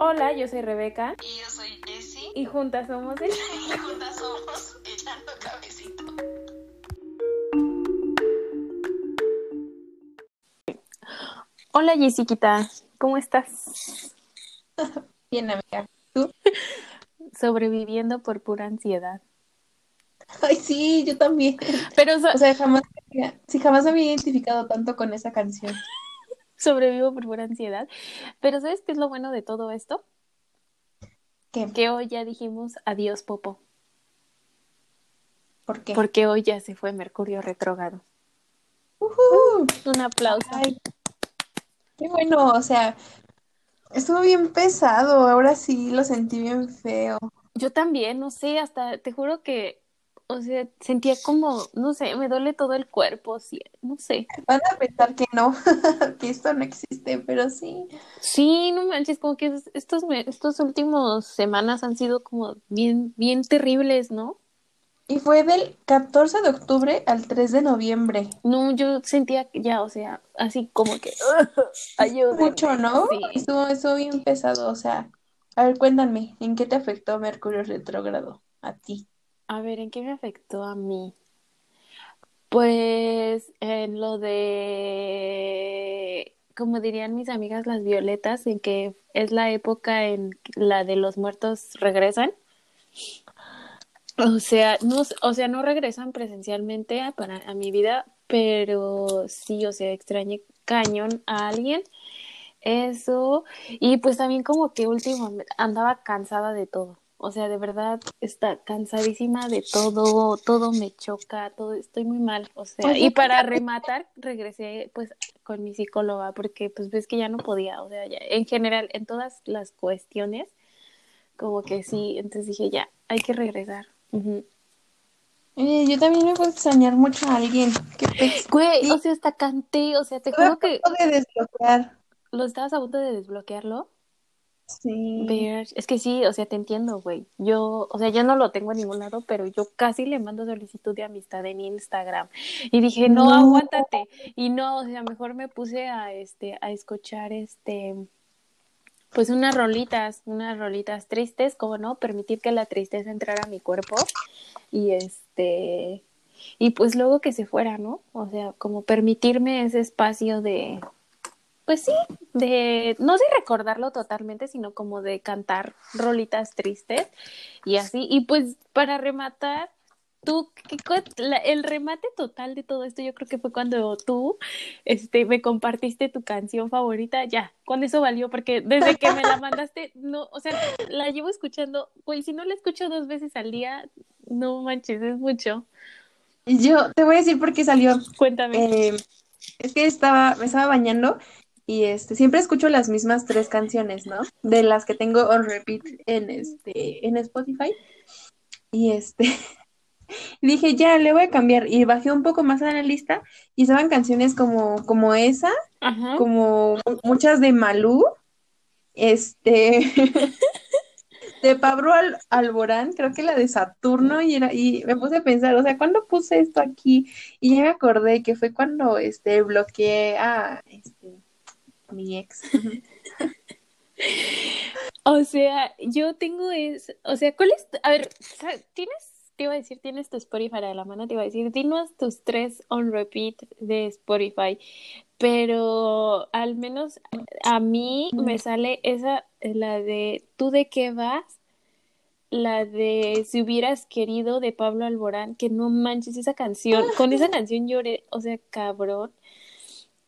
Hola, yo soy Rebeca. Y yo soy Jessie. Y juntas somos el... Y juntas somos Echando Cabecito. Hola, Jessiquita. ¿Cómo estás? Bien, amiga. ¿Tú? Sobreviviendo por pura ansiedad. Ay, sí, yo también. Pero so- O sea, jamás, sí, jamás me había identificado tanto con esa canción. Sobrevivo por pura ansiedad. Pero ¿sabes qué es lo bueno de todo esto? ¿Qué? Que hoy ya dijimos adiós, Popo. ¿Por qué? Porque hoy ya se fue Mercurio retrógrado. Ujú. Un aplauso. Ay, qué bueno, o sea, estuvo bien pesado, ahora sí lo sentí bien feo. Yo también, no sé, hasta te juro que, o sea, sentía como, no sé, me duele todo el cuerpo, sí, no sé. Van a pensar que no, que esto no existe, pero sí. Sí, no manches, como que es- estos, estos últimos semanas han sido como bien, bien terribles, ¿no? Y fue del 14 de octubre al 3 de noviembre. No, yo sentía que ya, o sea, así como que. Mucho, ¿no? Sí. Estuvo, estuvo bien pesado, o sea, a ver, cuéntame, ¿en qué te afectó Mercurio retrógrado a ti? A ver, ¿en qué me afectó a mí? Pues en lo de, como dirían mis amigas las violetas, en que es la época en la de los muertos regresan. O sea, no, o sea, no regresan presencialmente a, para, mi vida, pero sí, o sea, extrañé cañón a alguien. Eso, y pues también como que últimamente andaba cansada de todo. O sea, de verdad está cansadísima de todo, todo me choca, todo, estoy muy mal. O sea, y para rematar, regresé pues con mi psicóloga, porque pues ves que ya no podía, o sea, ya, en general, en todas las cuestiones, como que sí, entonces dije, ya, hay que regresar. Ujú. Oye, yo también me puedo extrañar mucho a alguien. Qué pesado. Güey, o sea, hasta canté, o sea, te juro que punto de desbloquear. lo estabas a punto de desbloquearlo. Sí. Ver, es que sí, o sea, te entiendo, güey. Yo, o sea, yo no lo tengo en ningún lado, pero yo casi le mando solicitud de amistad en Instagram. Y dije, no, No. aguántate. Y no, o sea, mejor me puse a este, a escuchar este, pues unas rolitas, unas rolitas tristes, como no, permitir que la tristeza entrara a mi cuerpo. Y este, y pues luego que se fuera, ¿no? O sea, como permitirme ese espacio de, pues sí, de, no de recordarlo totalmente, sino como de cantar rolitas tristes y así. Y pues para rematar, tú, ¿qué cu- la- el remate total de todo esto, yo creo que fue cuando tú, este, me compartiste tu canción favorita, ya, con eso valió, porque desde que me la mandaste, no, o sea, la llevo escuchando, güey, si no la escucho dos veces al día, no manches, es mucho. Yo te voy a decir por qué salió. Cuéntame. Eh, es que estaba, me estaba bañando y este, siempre escucho las mismas tres canciones, ¿no? De las que tengo on repeat en este, en Spotify. Y este, dije, ya, le voy a cambiar. Y bajé un poco más a la lista y estaban canciones como, como esa, Ajá. como mu- muchas de Malú, este, de Pablo Al- Alborán, creo que la de Saturno, y era, y me puse a pensar, o sea, ¿cuándo puse esto aquí? Y ya me acordé que fue cuando este bloqueé a este a mi ex. O sea, yo tengo es, o sea, ¿cuál es? A ver, ¿tienes, te iba a decir, tienes tu Spotify a la mano, te iba a decir, dinos tus tres on repeat de Spotify, pero al menos a mí me sale esa, la de ¿Tú de qué vas? La de Si hubieras querido de Pablo Alborán, que no manches esa canción, con esa canción lloré, o sea, cabrón.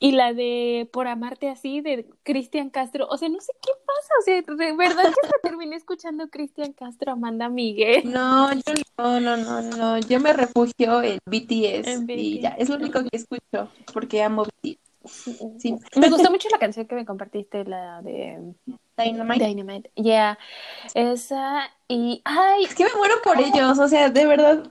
Y la de Por amarte así de Cristian Castro, o sea, no sé qué pasa, o sea, de verdad que hasta terminé escuchando Cristian Castro, Amanda Miguel. No, yo no, no, no, no, yo me refugio en BTS En y ya, es lo único que escucho porque amo BTS. Sí. Me gustó mucho la canción que me compartiste, la de Dynamite. Dynamite. Yeah, esa y ay, Es que me muero por ellos, o sea, de verdad,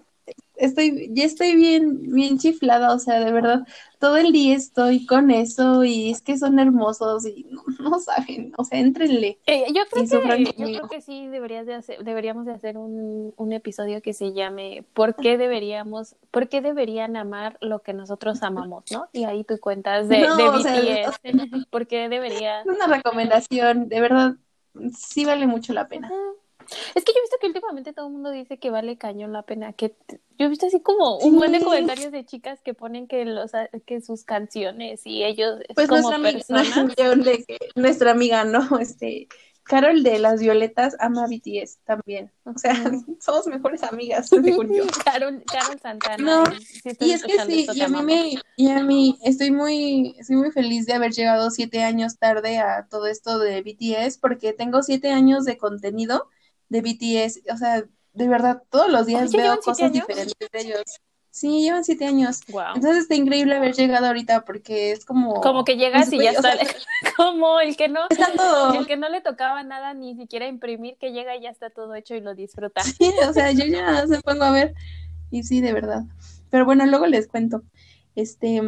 estoy, ya estoy bien, bien chiflada, o sea, de verdad, todo el día estoy con eso y es que son hermosos y no, no saben, o sea, éntrenle. Eh, yo creo que, yo conmigo. creo que sí deberías de hacer, deberíamos de hacer un, un episodio que se llame ¿Por qué deberíamos, por qué deberían amar lo que nosotros amamos, ¿no? Y ahí tú cuentas de, No, de o sea, BTS, ¿por qué debería? Es una recomendación, de verdad, sí vale mucho la pena. Es que yo he visto que últimamente todo el mundo dice que vale cañón la pena. Que yo he visto así como un buen de comentarios de chicas que ponen que los que sus canciones y ellos es Pues como nuestra amiga, personas. yo de que- nuestra amiga, ¿no? Este, Carol de las Violetas ama BTS también. O sea, somos mejores amigas, según yo. Carol, Carol Santana. No, si Y es que sí, y a mí me, y a mí estoy muy, estoy muy feliz de haber llegado siete años tarde a todo esto de BTS, porque tengo siete años de contenido de BTS, o sea, de verdad, todos los días Oye, veo ¿llevan siete cosas diferentes de ellos. Sí, llevan siete años. Wow. Entonces está increíble haber llegado ahorita porque es como... Como que llegas y ya sea, está. como el que no. está todo. El que no le tocaba nada ni siquiera imprimir, que llega y ya está todo hecho y lo disfruta. Sí, o sea, yo ya se pongo a ver y sí, de verdad. Pero bueno, luego les cuento. Este,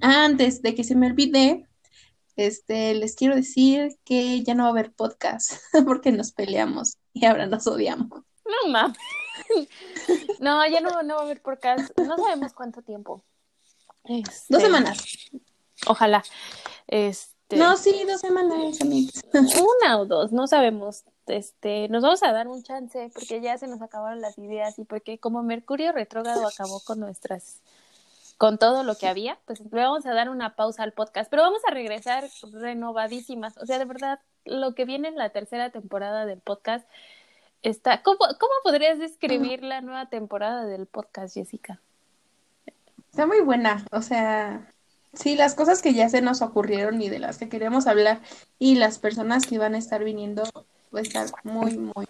antes de que se me olvide, este, les quiero decir que ya no va a haber podcast porque nos peleamos y ahora nos odiamos. No mames. No, ya no, no va a haber podcast. No sabemos cuánto tiempo. Este, Dos semanas. Ojalá. Este, No, sí, dos semanas, amigos. una o dos, no sabemos. Este, nos vamos a dar un chance porque ya se nos acabaron las ideas y porque como Mercurio retrógrado acabó con nuestras con todo lo que había, pues le vamos a dar una pausa al podcast, pero vamos a regresar renovadísimas. O sea, de verdad, lo que viene en la tercera temporada del podcast está ¿Cómo, podrías describir la nueva temporada del podcast, Jessica? Está muy buena, o sea, sí, las cosas que ya se nos ocurrieron y de las que queremos hablar y las personas que van a estar viniendo, va a estar muy, muy.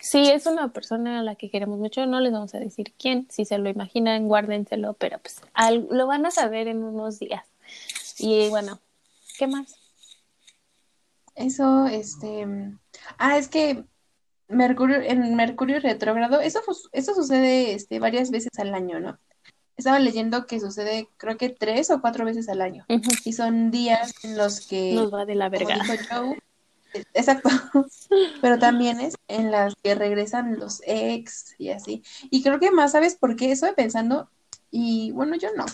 Sí, es una persona a la que queremos mucho, no les vamos a decir quién, si se lo imaginan, guárdenselo, pero pues al- lo van a saber en unos días. Y bueno, ¿qué más? Eso, este, ah, es que Mercurio, en Mercurio retrógrado, eso, eso sucede, este, varias veces al año, ¿no? Estaba leyendo que sucede, creo que tres o cuatro veces al año. Y son días en los que, Nos va de la como verga. dijo Joe, exacto, pero también es en las que regresan los ex y así. Y creo que más, ¿sabes por qué? Pensando, y bueno, yo no,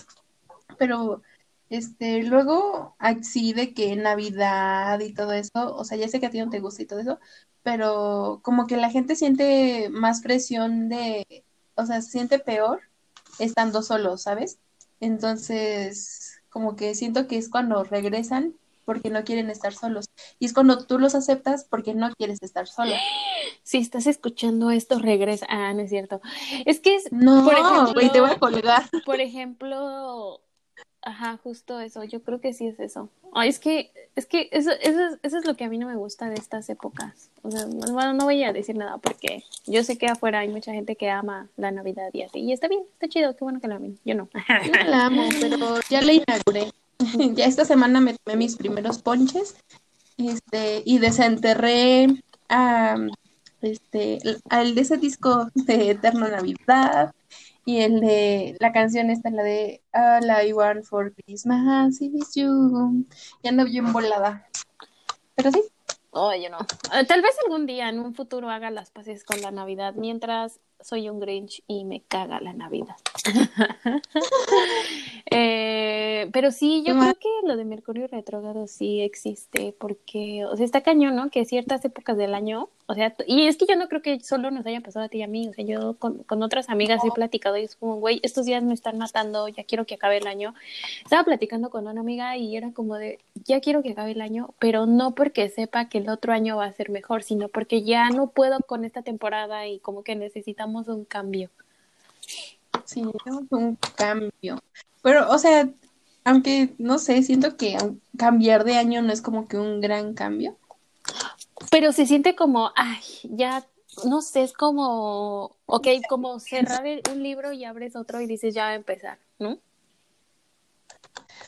pero este, luego así de que Navidad y todo eso, o sea, ya sé que a ti no te gusta y todo eso, pero como que la gente siente más presión de, o sea, se siente peor estando solo, ¿sabes? Entonces, como que siento que es cuando regresan porque no quieren estar solos. Y es cuando tú los aceptas porque no quieres estar solo. Si estás escuchando esto, regresa. Ah, no es cierto. Es que es, No, por ejemplo, te voy a colgar. por ejemplo, ajá, justo eso. Yo creo que sí es eso. Ay, es que, es que eso, eso, es- eso es lo que a mí no me gusta de estas épocas. O sea, bueno, no voy a decir nada porque yo sé que afuera hay mucha gente que ama la Navidad y así. Y está bien, está chido, qué bueno que la amen. Yo no. Yo la amo, pero ya la inauguré. Ya esta semana me tomé mis primeros ponches este, y desenterré este, al de ese disco de Eterno Navidad y el de la canción esta, la de All I Want for Christmas is You. Ya ando bien volada. Pero sí, yo no. Eh, Tal vez algún día en un futuro haga las paces con la Navidad, mientras soy un Grinch y me caga la Navidad. Eh, pero sí, yo creo que lo de Mercurio retrógrado sí existe, porque, o sea, está cañón, ¿no? Que ciertas épocas del año, o sea, y es que yo no creo que solo nos haya pasado a ti y a mí, o sea, yo con, con otras amigas he platicado y es como, güey, estos días me están matando, ya quiero que acabe el año. Estaba platicando con una amiga y era como de, ya quiero que acabe el año, pero no porque sepa que el otro año va a ser mejor, sino porque ya no puedo con esta temporada y como que necesitamos un cambio. sí, tenemos un cambio. Pero, o sea, aunque no sé, siento que cambiar de año no es como que un gran cambio. Pero se siente como, ay, ya, no sé, es como, ok, como cerrar un libro y abres otro y dices, ya va a empezar, ¿no?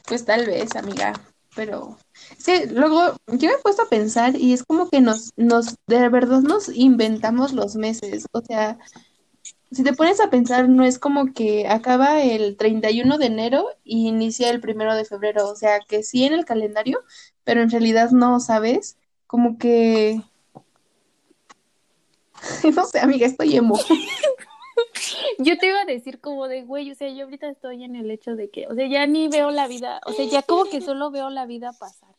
Pues tal vez, amiga, pero que luego yo me he puesto a pensar y es como que nos, nos, de verdad nos inventamos los meses, o sea, si te pones a pensar, no es como que acaba el 31 de enero y inicia el primero de febrero, o sea, que sí en el calendario, pero en realidad no, ¿sabes? Como que, no sé, amiga, estoy emo. Yo te iba a decir como de, güey, o sea, yo ahorita estoy en el hecho de que, o sea, ya ni veo la vida, o sea, ya como que solo veo la vida pasar.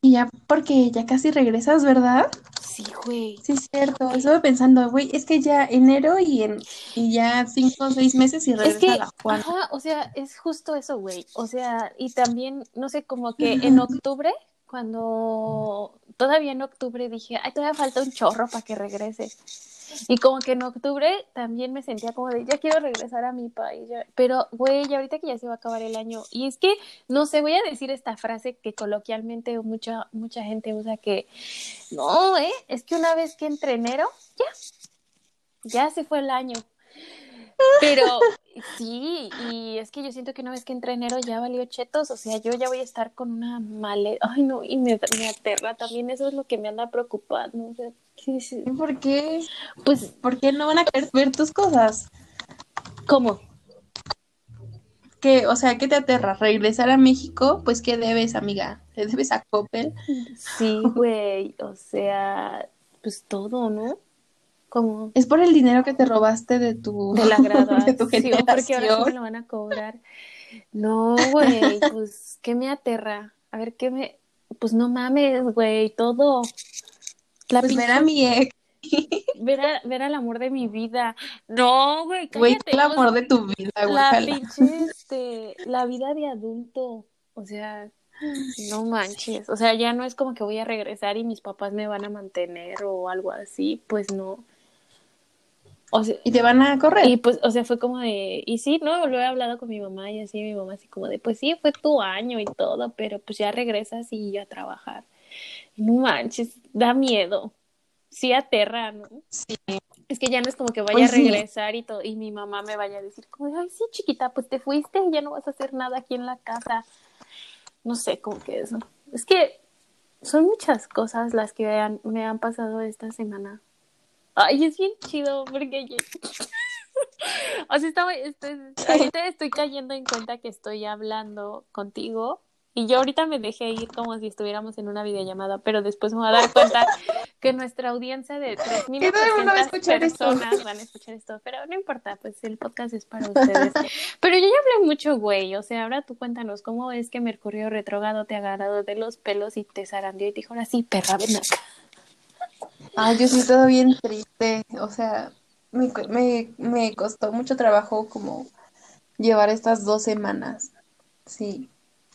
Y ya, porque ya casi regresas, ¿verdad? Sí, güey. Sí, es cierto. Estuve pensando, güey, es que ya enero y, en, y ya cinco o seis meses y Es regresa que, la Juana. ajá, o sea, es justo eso, güey. O sea, y también, no sé, como que en octubre, cuando todavía en octubre dije, ay, todavía falta un chorro para que regrese. Y como que en octubre también me sentía como de, ya quiero regresar a mi país. ya- Pero, güey, ahorita que ya se va a acabar el año. Y es que, no sé, voy a decir esta frase que coloquialmente mucha, mucha gente usa que, no, eh, es que una vez que entre enero, ya, ya se fue el año. Pero sí, y es que yo siento que una vez que entre enero ya valió chetos, o sea, yo ya voy a estar con una maleta, ay no, y me, me aterra también, eso es lo que me anda preocupando, o sea, sí, sí. ¿Y ¿Por qué? Pues, ¿Por qué no van a querer ver tus cosas? ¿cómo? Que, o sea, ¿qué te aterra? ¿Regresar a México? Pues, ¿qué debes, amiga? ¿Le debes a Coppel? Sí, güey, o sea, pues todo, ¿no? Como Es por el dinero que te robaste de tu, de la de tu graduación, porque ahora sí me lo van a cobrar. No, güey, pues, ¿qué me aterra? A ver, ¿qué me...? Pues no mames, güey, todo. La Pues pinche ver a mi ex, Ver, a- ver al amor de mi vida. No, güey, güey, cállate. el o amor sea, de tu vida, la guácala. pinche, este, la vida de adulto. O sea, no manches. O sea, ya no es como que voy a regresar y mis papás me van a mantener o algo así. Pues no. O sea, Y te van a correr. y pues, o sea, fue como de, y sí, ¿no? Lo he hablado con mi mamá y así, mi mamá así como de, pues sí, fue tu año y todo, pero pues ya regresas y ya a trabajar. No manches, da miedo. Sí aterra, ¿no? Sí. Es que ya no es como que vaya Pues a sí. regresar y todo, y mi mamá me vaya a decir como, de, ay, sí, chiquita, pues te fuiste y ya no vas a hacer nada aquí en la casa. No sé, como que eso. Es que son muchas cosas las que han- me han pasado esta semana. Ay, es bien chido porque yo... O sea, estaba, estoy, ahorita estoy cayendo en cuenta que estoy hablando contigo y yo ahorita me dejé ir como si estuviéramos en una videollamada, pero después me voy a dar cuenta que nuestra audiencia de Que todo el mundo va a 3.800 escuchar esto. personas van a escuchar esto, pero no importa, pues el podcast es para ustedes. Pero yo ya hablé mucho, güey, o sea, ahora tú cuéntanos, ¿cómo es que Mercurio retrógrado te ha agarrado de los pelos y te zarandeó y te dijo, ahora sí, perra, ven acá? Ay, yo sí todo bien triste. O sea, me, me, me costó mucho trabajo como llevar estas dos semanas. Sí,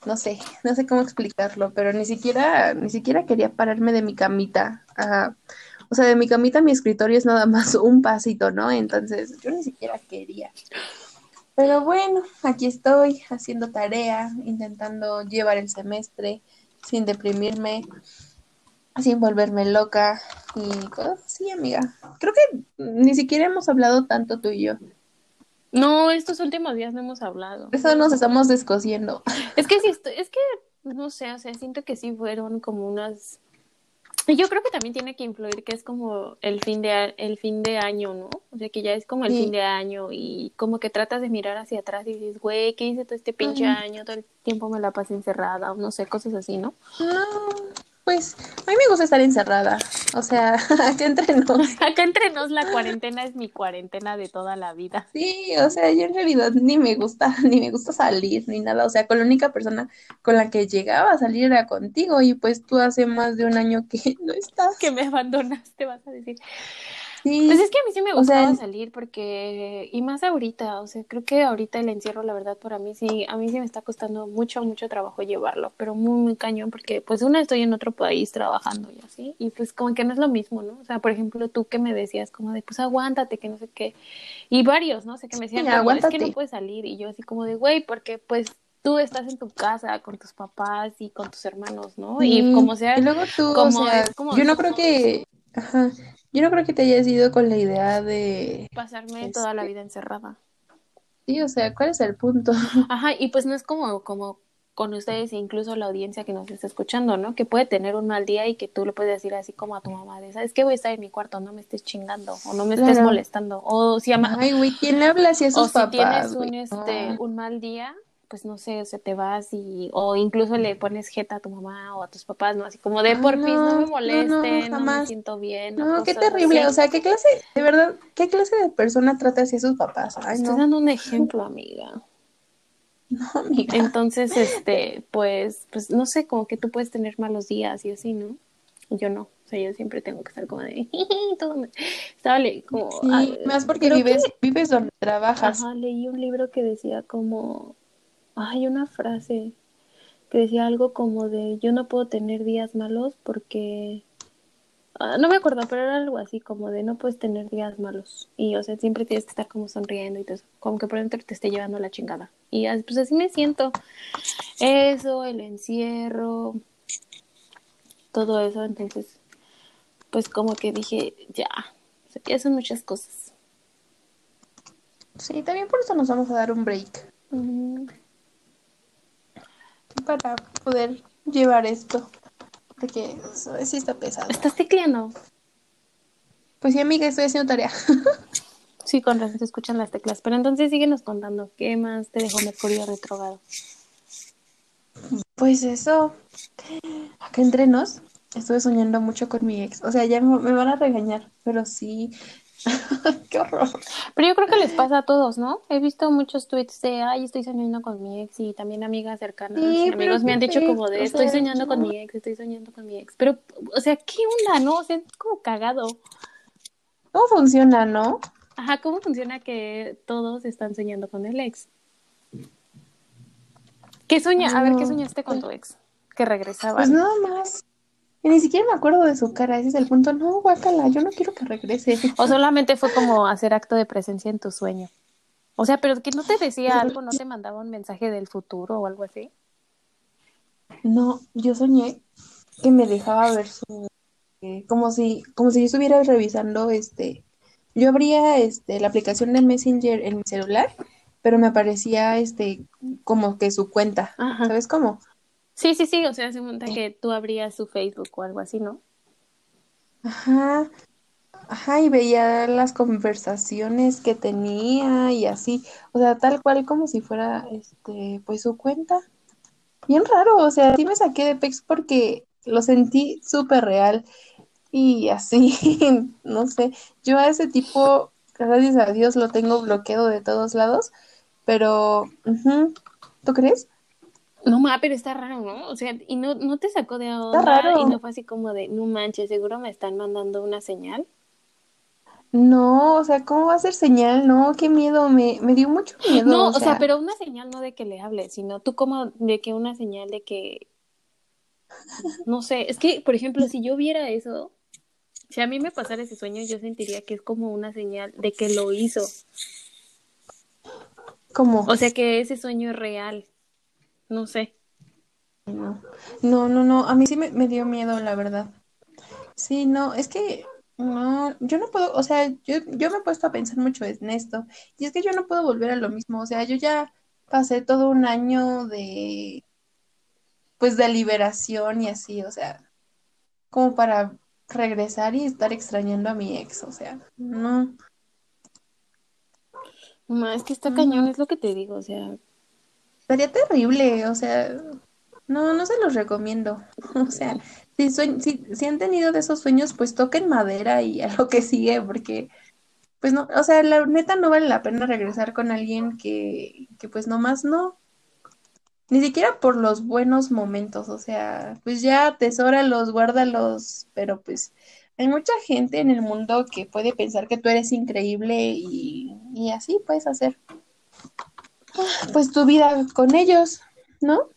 no sé, no sé cómo explicarlo, pero ni siquiera, ni siquiera quería pararme de mi camita. a- o sea, de mi camita mi escritorio es nada más un pasito, ¿no? Entonces, yo ni siquiera quería. Pero bueno, aquí estoy haciendo tarea, intentando llevar el semestre sin deprimirme, sin volverme loca y cosas así, amiga. Creo que ni siquiera hemos hablado tanto tú y yo. No, estos últimos días no hemos hablado. Eso nos estamos descosiendo. Es que sí, es que, no sé, o sea, siento que sí fueron como unas... Yo creo que también tiene que influir que es como el fin de, el fin de año, ¿no? O sea, que ya es como el Sí. fin de año y como que tratas de mirar hacia atrás y dices, güey, ¿qué hice todo este pinche año? Todo el tiempo me la pasé encerrada o no sé, cosas así, ¿no? No, pues a mí me gusta estar encerrada. O sea, acá entre nos. Acá entre nos la cuarentena es mi cuarentena de toda la vida. Sí, o sea, yo en realidad ni me gusta, ni me gusta salir, ni nada. O sea, con la única persona con la que llegaba a salir era contigo, y pues tú hace más de un año que no estás. Que me abandonaste, vas a decir. Sí, Pues es que a mí sí me O gustaba sea, salir porque, y más ahorita, o sea, creo que ahorita el encierro, la verdad, para mí sí, a mí sí me está costando mucho, mucho trabajo llevarlo, pero muy, muy cañón, porque pues una estoy en otro país trabajando y así, y pues como que no es lo mismo, ¿no? O sea, por ejemplo, tú que me decías como de, pues aguántate, que no sé qué, y varios, ¿no? O sea, que me decían, como, es que no puedes salir, y yo así como de, güey, porque pues tú estás en tu casa con tus papás y con tus hermanos, ¿no? Y Sí, como sea, y luego tú, o como sea, es como- yo no creo que, ajá, yo no creo que te hayas ido con la idea de, pasarme toda la Este- vida encerrada. sí, o sea, ¿cuál es el punto? Ajá, y pues no es como, como con ustedes, e incluso la audiencia que nos está escuchando, ¿no? Que puede tener un mal día y que tú le puedes decir así como a tu mamá, de, ¿sabes qué? Voy a estar en mi cuarto, no me estés chingando, o no me estés Claro. molestando, o si, ama- Ay, güey, ¿quién le habla a o sus si papás, tienes un, este, un mal día, pues no sé, o sea, te vas y, o incluso le pones jeta a tu mamá o a tus papás, ¿no? Así como de, Ay, porfis, no, no, me no, no, molesten, no, me siento bien, No, qué terrible, así. o sea, ¿qué clase, de verdad, qué clase de persona trata así a sus papás? Ay, Estoy no. dando un ejemplo, amiga. No, amiga. Entonces, este, pues, pues, no sé, como que tú puedes tener malos días y así, ¿no? Y Yo no. O sea, yo siempre tengo que estar como de, todo me... Como... Sí, ah, más porque que- vives, vives donde trabajas. Ajá, leí un libro que decía como, hay una frase que decía algo como de, yo no puedo tener días malos porque, ah, no me acuerdo, pero era algo así como de, no puedes tener días malos. Y, o sea, siempre tienes que estar como sonriendo y todo eso, como que por dentro te esté llevando la chingada. Y pues así me siento. Eso, el encierro, todo eso, entonces, pues como que dije, ya, o sea, ya son muchas cosas. Sí, también por eso nos vamos a dar un break. Para poder llevar esto. Porque eso sí está pesado. ¿Estás tecleando? Pues sí, amiga, estoy haciendo tarea. Sí, con razón se escuchan las teclas. Pero entonces síguenos contando. ¿Qué más te dejó Mercurio retrogrado? Pues eso. Acá entre nos, estuve soñando mucho con mi ex. O sea, ya me me van a regañar, pero sí. Qué horror. Pero yo creo que les pasa a todos, ¿no? He visto muchos tweets de, ay, estoy soñando con mi ex y también amigas cercanas Sí, y pero amigos me han ¿qué dicho como de, estoy sea, soñando con mi ex, estoy soñando con mi ex. Pero, o sea, ¿qué onda, no? O sea, es como cagado. ¿Cómo funciona, no? Ajá, ¿cómo funciona que todos están soñando con el ex? ¿Qué soña? A ver, ¿qué soñaste con tu ex? Que regresaba. Pues nada más. Y ni siquiera me acuerdo de su cara. Ese es el punto. No, guácala, yo no quiero que regrese. O solamente fue como hacer acto de presencia en tu sueño. O sea, pero que no te decía algo, no te mandaba un mensaje del futuro o algo así. No, yo soñé que me dejaba ver su eh, como si como si yo estuviera revisando este yo abría este la aplicación de Messenger en mi celular, pero me aparecía este como que su cuenta, Ajá. ¿sabes cómo? Sí, sí, sí, o sea, se cuenta que tú abrías su Facebook o algo así, ¿no? Ajá. Ajá, y veía las conversaciones que tenía y así, o sea, tal cual como si fuera este pues su cuenta. Bien raro, o sea, sí me saqué de pex porque lo sentí súper real y así, no sé, yo a ese tipo, gracias a Dios, lo tengo bloqueado de todos lados, pero, ujú, ¿tú crees? No, ma, pero está raro, ¿no? O sea, y no, no te sacó de onda raro. y no fue así como de, no manches, seguro me están mandando una señal. No, o sea, ¿cómo va a ser señal? No, qué miedo, me, me dio mucho miedo, No, o o sea, sea, pero una señal no de que le hable, sino tú como de que una señal de que, no sé, es que, por ejemplo, si yo viera eso, si a mí me pasara ese sueño, yo sentiría que es como una señal de que lo hizo. ¿cómo? O sea, que ese sueño es real. No sé. No, no, no, no, a mí sí me, me dio miedo, la verdad. Sí, no, es que no, yo no puedo, o sea, yo, yo me he puesto a pensar mucho en esto, y es que yo no puedo volver a lo mismo, o sea, yo ya pasé todo un año de, pues, de liberación y así, o sea, como para regresar y estar extrañando a mi ex, o sea, no, Ma, es que está cañón, es lo que te digo, o sea, estaría terrible, o sea, no, no se los recomiendo, o sea, si, han tenido de esos sueños, pues toquen madera y a lo que sigue, porque, pues no, o sea, la neta no vale la pena regresar con alguien que, que pues nomás no, ni siquiera por los buenos momentos, o sea, pues ya atesóralos, guárdalos, pero pues hay mucha gente en el mundo que puede pensar que tú eres increíble y, y así puedes hacer, pues tu vida con ellos, ¿no?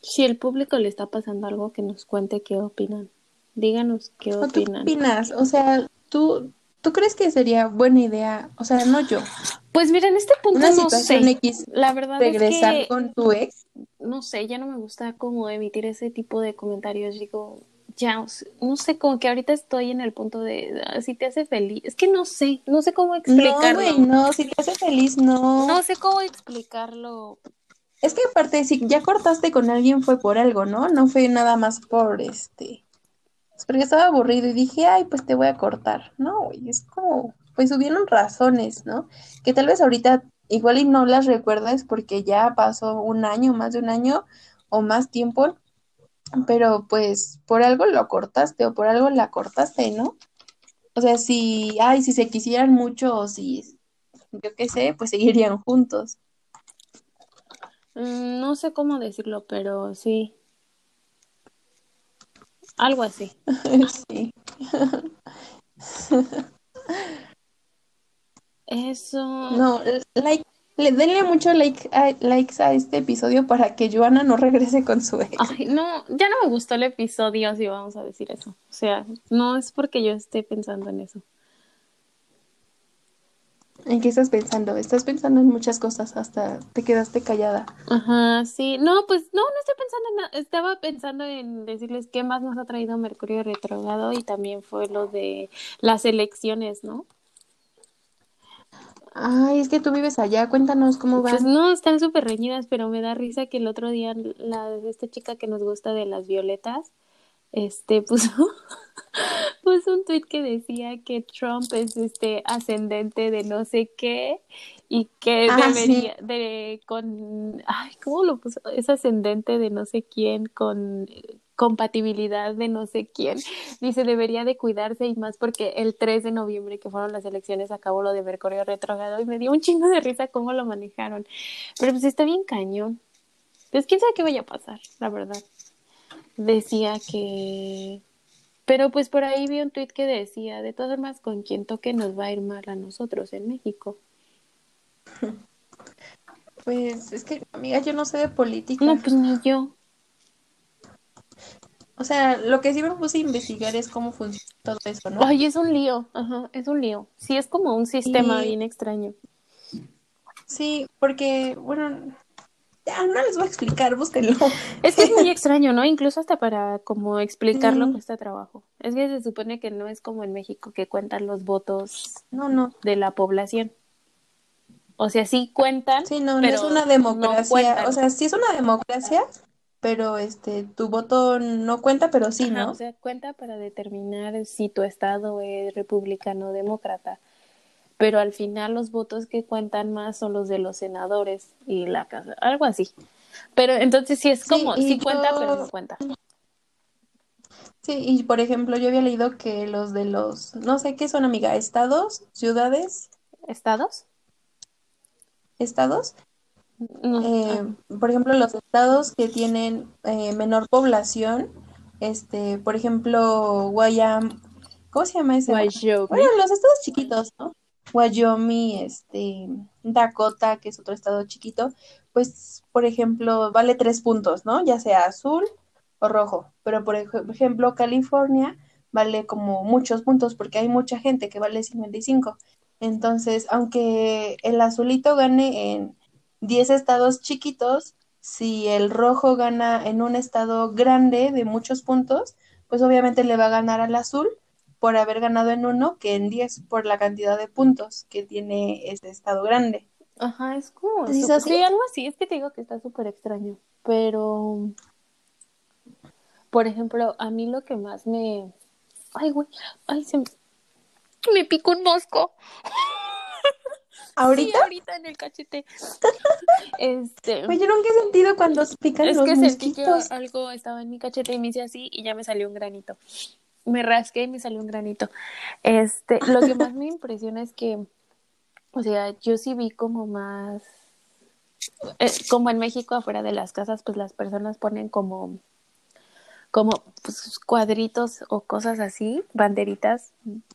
si el público le está pasando algo, que nos cuente qué opinan. Díganos qué ¿O tú qué opinan. opinas? O sea, ¿tú, ¿tú crees que sería buena idea? O sea, no yo. Pues mira, en este punto Una no situación sé. X, La verdad regresar es que, con tu ex. no sé, ya no me gusta como emitir ese tipo de comentarios. Digo, ya, no sé, como que ahorita estoy en el punto de, ah, si te hace feliz. Es que no sé, no sé cómo No, explicarlo. güey, no, si te hace feliz, no. No sé cómo explicarlo. Es que aparte, si ya cortaste con alguien fue por algo, ¿no? No fue nada más por este. Es porque estaba aburrido y dije, ay, pues te voy a cortar. No, güey, es como, pues hubieron razones, ¿no? Que tal vez ahorita igual y no las recuerdas porque ya pasó un año, más de un año o más tiempo, pero pues por algo lo cortaste o por algo la cortaste, ¿no? O sea, si, ay, si se quisieran mucho o si, yo qué sé, pues seguirían juntos. Mm, No sé cómo decirlo, pero sí. Algo así. Sí. Eso. No, like, le, denle mucho like a- likes a este episodio para que Joana no regrese con su ex. Ay, no, ya no me gustó el episodio, si vamos a decir eso. O sea, no es porque yo esté pensando en eso. ¿En qué estás pensando? Estás pensando en muchas cosas, hasta te quedaste callada. Ajá, sí. No, pues no, no estoy pensando en nada. Estaba pensando en decirles qué más nos ha traído Mercurio retrogrado y también fue lo de las elecciones, ¿no? Ay, es que tú vives allá, cuéntanos cómo Pues van. no, están súper reñidas, pero me da risa que el otro día la esta chica que nos gusta de las violetas, este puso puso un tweet que decía que Trump es este ascendente de no sé qué y que Ah, debería de con ay, ¿cómo lo puso? Es ascendente de no sé quién con compatibilidad de no sé quién. Dice, debería de cuidarse y más porque el 3 de noviembre que fueron las elecciones acabó lo de Mercurio retrogrado y me dio un chingo de risa cómo lo manejaron. Pero pues está bien cañón. Pues quién sabe qué vaya a pasar, la verdad. Decía que... Pero pues por ahí vi un tweet que decía, de todas formas, con quien toque nos va a ir mal a nosotros en México. Pues es que, amiga, yo no sé de política. No, pues ni yo. O sea, lo que sí me puse a investigar es cómo funciona todo eso, ¿no? Ay, es un lío, ajá, es un lío. Sí, es como un sistema Y- bien extraño. Sí, porque, bueno, ya no les voy a explicar, búsquenlo. Es que es muy extraño, ¿no? Incluso hasta para como explicarlo Sí. cuesta trabajo. Es que se supone que no es como en México que cuentan los votos No, no. de la población. O sea, sí cuentan, Sí, no, no pero es una no democracia. o sea, sí es una democracia, pero este, tu voto no cuenta, pero sí, Ajá, ¿no? o sea, cuenta para determinar si tu estado es republicano o demócrata. Pero al final los votos que cuentan más son los de los senadores y la casa, algo así. Pero entonces sí es como, sí cuenta, yo- pero no cuenta. Sí, y por ejemplo, yo había leído que los de los, no sé qué son, amiga, estados, ciudades, ¿Estados? estados, No. eh, por ejemplo, los estados que tienen eh, menor población, este, por ejemplo, Guayam, ¿cómo se llama ese? Wyoming. Bueno, los estados chiquitos, ¿no? Wyoming, este, Dakota, que es otro estado chiquito, pues, por ejemplo, vale tres puntos, ¿no? Ya sea azul o rojo. Pero, por ej- ejemplo, California vale como muchos puntos porque hay mucha gente que vale 55. Entonces, aunque el azulito gane en 10 estados chiquitos, si el rojo gana en un estado grande de muchos puntos, pues obviamente le va a ganar al azul por haber ganado en uno que en 10 por la cantidad de puntos que tiene este estado grande. Ajá, es como... ¿Sí es su- así? Sí, algo así. Es que te digo que está súper extraño. Pero, por ejemplo, a mí lo que más me... Ay, güey. Ay, se me... Me picó un mosco. ¿Ahorita? Sí, ahorita en el cachete. Este... Oye, nunca he sentido cuando pican Es los que sentí que algo estaba en mi cachete y me hice así y ya me salió un granito. Me rasqué y me salió un granito. Este, lo que más me impresiona es que, o sea, yo sí vi como más, eh, como en México afuera de las casas, pues las personas ponen como, como pues, cuadritos o cosas así, banderitas.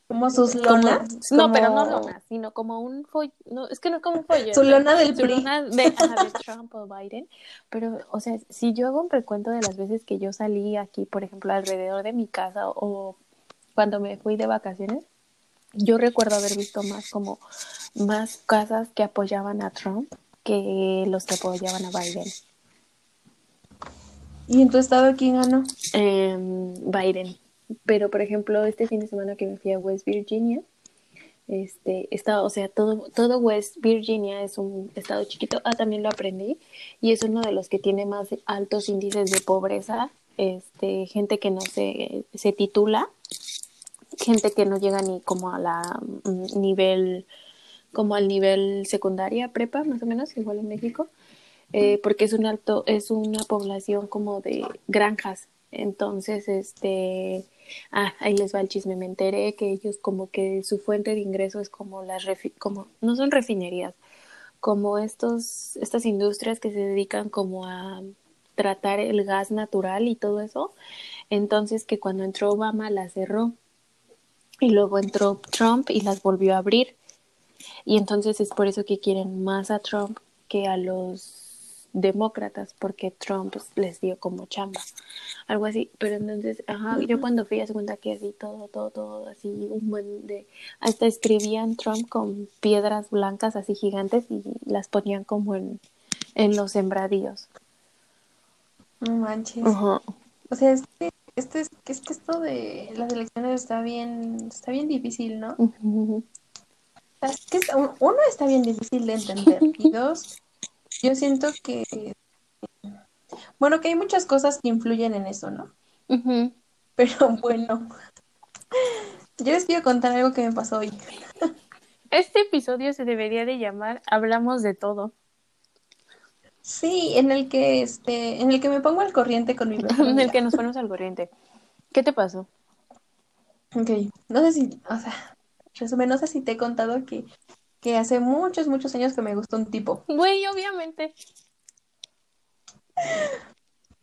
Como sus como- lonas. no, pero no lonas, sino como un follo, no, es que no es como un follo. Su lona del Su PRI. lona de, ajá, de Trump o Biden. Pero, o sea, si yo hago un recuento de las veces que yo salí aquí, por ejemplo, alrededor de mi casa o cuando me fui de vacaciones, yo recuerdo haber visto más como más casas que apoyaban a Trump que los que apoyaban a Biden. ¿Y en tu estado quién ganó? Em, Biden. Pero, por ejemplo, este fin de semana que me fui a West Virginia, este, estaba, o sea, todo, todo West Virginia es un estado chiquito, ah, también lo aprendí, y es uno de los que tiene más altos índices de pobreza, este, gente que no se, se titula, gente que no llega ni como a la mm, nivel, como al nivel secundaria, prepa, más o menos, igual en México, eh, porque es un alto, es una población como de granjas. Entonces, este, ah, ahí les va el chisme. Me enteré que ellos como que su fuente de ingreso es como las refi- como, no son refinerías, como estos, estas industrias que se dedican como a tratar el gas natural y todo eso. Entonces que cuando entró Obama la cerró y luego entró Trump y las volvió a abrir. Y entonces es por eso que quieren más a Trump que a los demócratas, porque Trump les dio como chamba, algo así. Pero entonces, ajá, yo cuando fui a segunda que así todo, todo, todo, así un buen de, hasta escribían Trump con piedras blancas así gigantes y las ponían como en, en los sembradíos. No manches. Ajá. O sea, es que, este, es que es que esto de las elecciones está bien, está bien difícil, ¿no? Es que uno está bien difícil de entender y dos, yo siento que, bueno, que hay muchas cosas que influyen en eso, ¿no? Pero bueno, yo les quiero contar algo que me pasó hoy. Este episodio se debería de llamar Hablamos de todo. Sí, en el que este, en el que me pongo al corriente con mi En el que nos ponemos al corriente. ¿Qué te pasó? Ok, no sé si, o sea, resumen, no sé si te he contado que, que hace muchos, muchos años que me gustó un tipo. Güey, obviamente.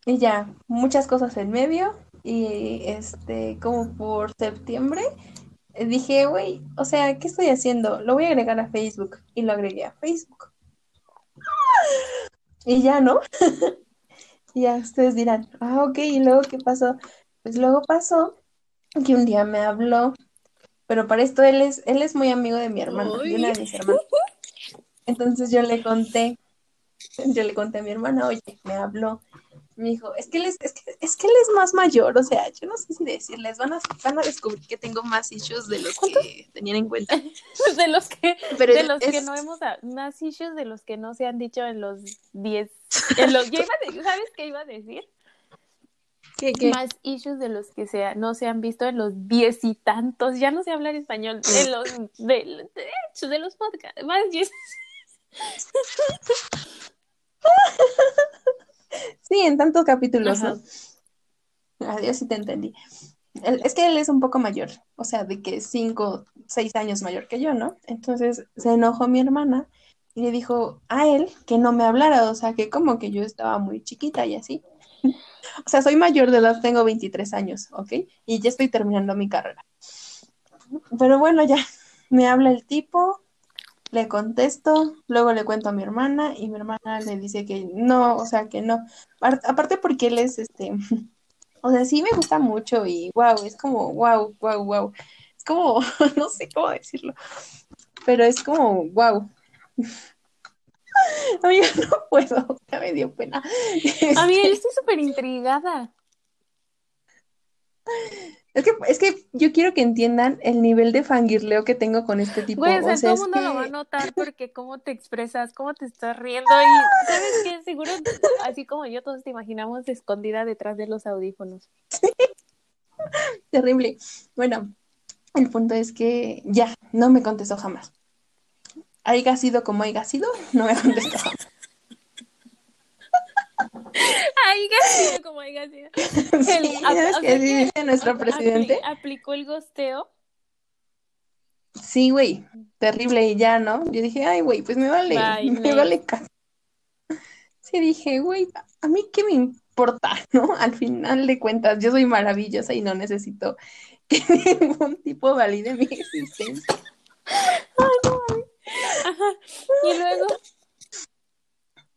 Y ya, muchas cosas en medio. Y este, como por septiembre, dije, güey, o sea, ¿qué estoy haciendo? Lo voy a agregar a Facebook. Y lo agregué a Facebook. Y ya, ¿no? Y ya ustedes dirán, ah, ok, ¿y luego qué pasó? Pues luego pasó que un día me habló, pero para esto él es, él es muy amigo de mi hermana, de una de mis hermanas. Entonces yo le conté, yo le conté a mi hermana, oye, me habló. Me dijo, es que él es, es que, es que él es más mayor, o sea, yo no sé si decirles, van a, van a descubrir que tengo más issues de los que tenían en cuenta. De los que, Pero de los que no hemos, más issues de los que no se han dicho en los 10. En los, yo iba a decir, ¿sabes qué iba a decir? ¿Qué, qué? Más issues de los que se, no se han visto en los diez y tantos. Ya no sé hablar español. En los, de, de de los podcasts. Más. Sí, en tantos capítulos, Ajá. ¿no? Adiós, sí te entendí. Él- es que él es un poco mayor, o sea, de que cinco, seis años mayor que yo, ¿no? Entonces se enojó mi hermana y le dijo a él que no me hablara, o sea, que como que yo estaba muy chiquita y así. O sea, soy mayor de edad, tengo 23 años, ¿ok? Y ya estoy terminando mi carrera. Pero bueno, ya me habla el tipo, le contesto, luego le cuento a mi hermana y mi hermana le dice que no, o sea, que no. Apar- Aparte porque él es este, o sea, sí me gusta mucho y wow, es como wow, wow, wow. Es como, no sé cómo decirlo, pero es como wow. Amiga, no puedo, ya me dio pena. A mí Este, estoy súper intrigada. Es que, es que yo quiero que entiendan el nivel de fangirleo que tengo con este tipo. Güey, o sea, todo el mundo lo va a notar porque cómo te expresas, cómo te estás riendo y sabes qué, seguro así como yo todos te imaginamos escondida detrás de los audífonos. terrible. Bueno, el punto es que ya, no me contestó jamás. Haya sido como haya sido, no me contestó jamás. Ay, sido como haya sido. Sí, El- a- ¿sabes o qué sea dice que nuestro apli- presidente? aplicó el gosteo. Sí, güey, terrible y ya, ¿no? Yo dije, ay, güey, pues me vale, Bye, me vale ca- Sí, dije, güey, a mí qué me importa, ¿no? Al final de cuentas, yo soy maravillosa y no necesito que ningún tipo valide mi existencia. Y luego,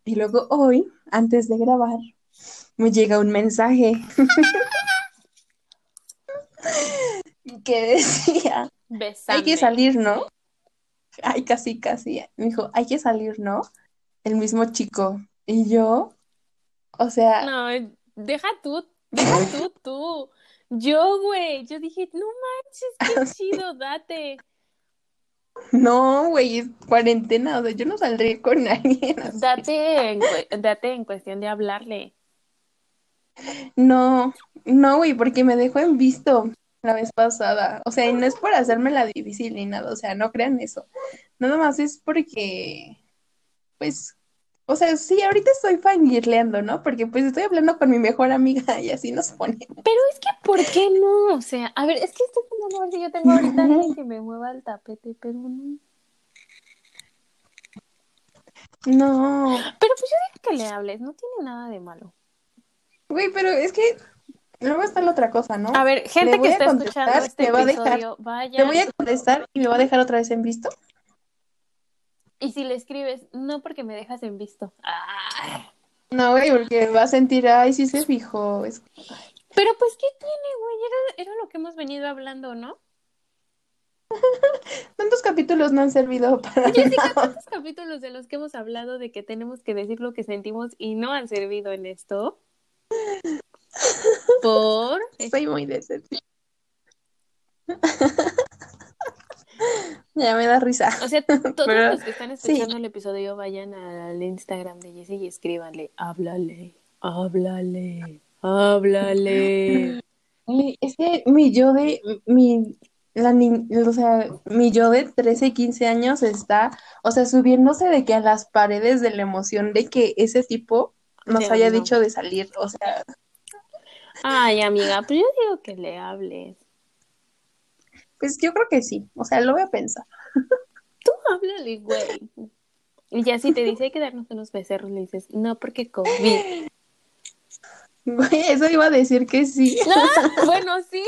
Y luego hoy, antes de grabar, me llega un mensaje que decía, besame. hay que salir, ¿no? Ay, casi, casi. Me dijo, hay que salir, ¿no? El mismo chico. Y yo, o sea, No, deja tú, deja tú, tú. Yo, güey, yo dije, no manches, qué chido, date. No, güey, es cuarentena, o sea, yo no saldré con alguien así. Date en, date en cuestión de hablarle. No, no, güey, porque me dejó en visto la vez pasada. O sea, y no es por hacerme la difícil ni nada, o sea, no crean eso. Nada más es porque, pues, o sea, sí, ahorita estoy fangirleando, ¿no? Porque pues estoy hablando con mi mejor amiga y así nos pone. Pero es que, ¿por qué no? O sea, a ver, es que estoy pensando si yo tengo ahorita alguien que me mueva el tapete, pero no. No, Pero pues yo digo que le hables, no tiene nada de malo. güey, pero es que luego está la otra cosa, ¿no? A ver, gente que está escuchando este te va a dejar- episodio, Te voy a contestar y me va a dejar otra vez en visto. Y si le escribes, no porque me dejas en visto. Ah. No, güey, porque va a sentir, ay, sí se fijó. Es- Pero pues, ¿qué tiene, güey? Era, era lo que hemos venido hablando, ¿no? ¿Cuántos capítulos no han servido para Oye, sí, nada? ¿cuántos capítulos de los que hemos hablado de que tenemos que decir lo que sentimos y no han servido en esto? Por... Estoy muy decepcionada. ya me da risa. O sea, todos Pero, los que están escuchando el episodio vayan al Instagram de Jessie y escríbanle, háblale, háblale, háblale. Es que mi yo de, mi, la ni- o sea, mi yo de 13 y 15 años está, o sea, subiéndose de que a las paredes de la emoción de que ese tipo nos Sí, haya no. dicho de salir, o sea, Ay, amiga, pues yo digo que le hables. Pues yo creo que sí, o sea, lo voy a pensar. Tú háblale, güey. Y ya si te dice hay que darnos unos becerros, le dices, no, porque COVID. Güey, eso iba a decir que sí. Ah, bueno, sí.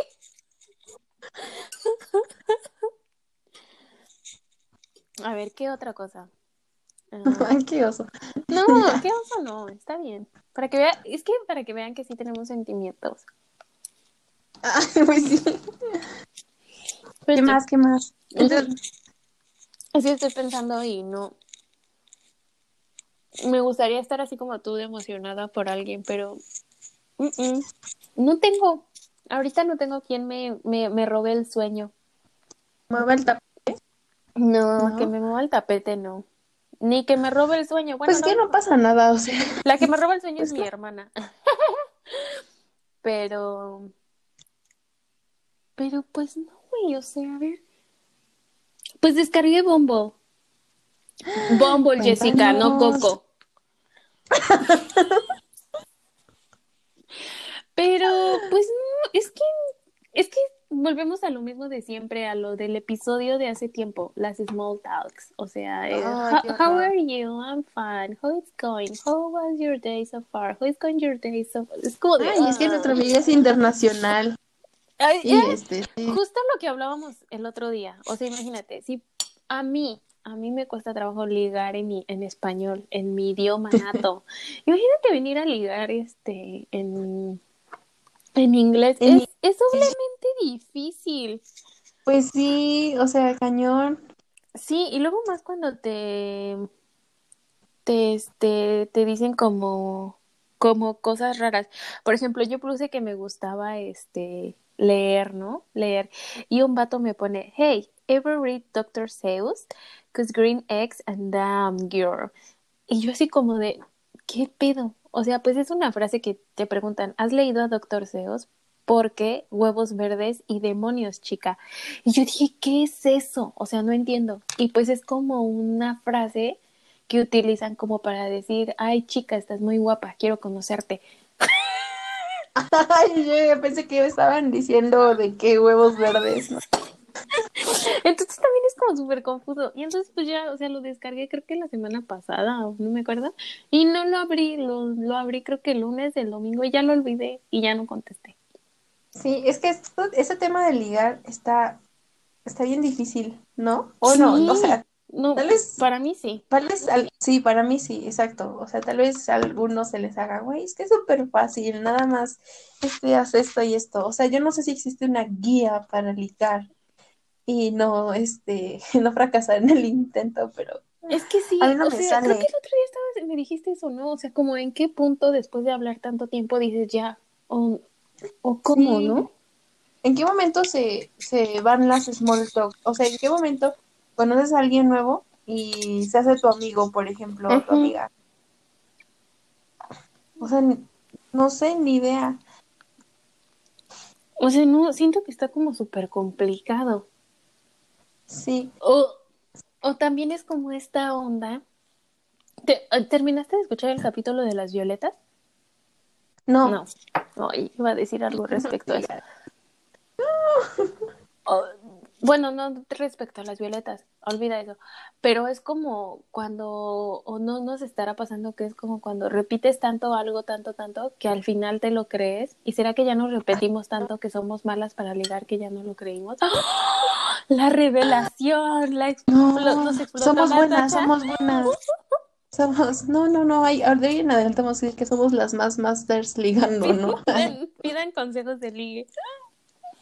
A ver, ¿qué otra cosa? Ah, Ay, qué oso. no, ¿qué oso no? Está bien. Para que vean, es que para que vean que sí tenemos sentimientos. Ay, pues sí. ¿Qué más? ¿Qué más? Entonces, Sí, estoy pensando y no. Me gustaría estar así como tú de emocionada por alguien, pero mm, mm, no tengo. Ahorita no tengo quien me, me, me robe el sueño. mueve el tapete. No, ¿No? que me mueva el tapete, no. Ni que me robe el sueño. Bueno, Pues que no pasa nada, o sea. La que me roba el sueño es Pues mi no. hermana. Pero. Pero pues no, güey. O sea, a ver. Pues descargué Bumble. Bumble, Jessica, no. Coco. Pero, pues no, es que. Es que volvemos a lo mismo de siempre, a lo del episodio de hace tiempo, las small talks. O sea, eh, Ay, how, how are you? I'm fine. How it's going? How was your day so far? How is going your day so far? Es como de, Ay, es que ah. nuestra vida es internacional. Ay, eh, este, sí. Justo lo que hablábamos el otro día. O sea, imagínate, si a mí, a mí me cuesta trabajo ligar en, mi- en español, en mi idioma nato. imagínate venir a ligar este en, en inglés. En es, es doblemente difícil. Pues sí, o sea, cañón. Sí, y luego más cuando te, te, este, te dicen como, como cosas raras. Por ejemplo, yo puse que me gustaba este leer, ¿no? Leer. Y un vato me pone, hey, ever read Dr. Seuss? Cause green eggs and damn girl. Y yo así como de, ¿qué pedo? O sea, pues es una frase que te preguntan, ¿has leído a Dr. Seuss? Porque huevos verdes y demonios, chica. Y yo dije, ¿qué es eso? O sea, no entiendo. Y pues es como una frase que utilizan como para decir, ay, chica, estás muy guapa, quiero conocerte. Ay, yo ya pensé que estaban diciendo de qué huevos verdes, ¿no? Entonces también es como súper confuso. Y entonces pues ya, o sea, lo descargué creo que la semana pasada, no me acuerdo. Y no lo abrí, lo, lo abrí creo que el lunes, el domingo, y ya lo olvidé y ya no contesté. Sí, es que esto- ese tema de ligar está, está bien difícil, ¿no? O no, Sí. o sea, No, Tal vez- para mí sí. tal vez, sí, para mí sí, exacto. O sea, tal vez a algunos se les haga, güey, es que es súper fácil, nada más, este, haz esto y esto. O sea, yo no sé si existe una guía para ligar y no, este, no fracasar en el intento, pero Es que sí, A mí no o me sea, sale. creo que el otro día estabas, me dijiste eso, ¿no? O sea, como en qué punto después de hablar tanto tiempo dices ya, o, o cómo, Sí. ¿no? ¿En qué momento se, se van las small talk? O sea, ¿en qué momento conoces a alguien nuevo y se hace tu amigo, por ejemplo, o tu amiga? O sea, no sé, ni idea. O sea, no, siento que está como súper complicado. Sí, O, o también es como esta onda. ¿Te- ¿Terminaste de escuchar el capítulo de las violetas? no. No. No, iba a decir algo respecto a eso. Oh, Bueno, no respecto a las violetas, olvida eso. Pero es como cuando, o no nos estará pasando que es como cuando repites tanto algo, tanto, tanto, que al final te lo crees. ¿Y será que ya nos repetimos tanto que somos malas para ligar que ya no lo creímos? ¡Ah! La revelación, la No, explo- nos explotó somos la buenas, tacha. somos buenas. Somos, no, no, no, hay, de ahí en adelante vamos a decir que somos las más masters ligando, ¿no? Pidan, pidan consejos de ligue.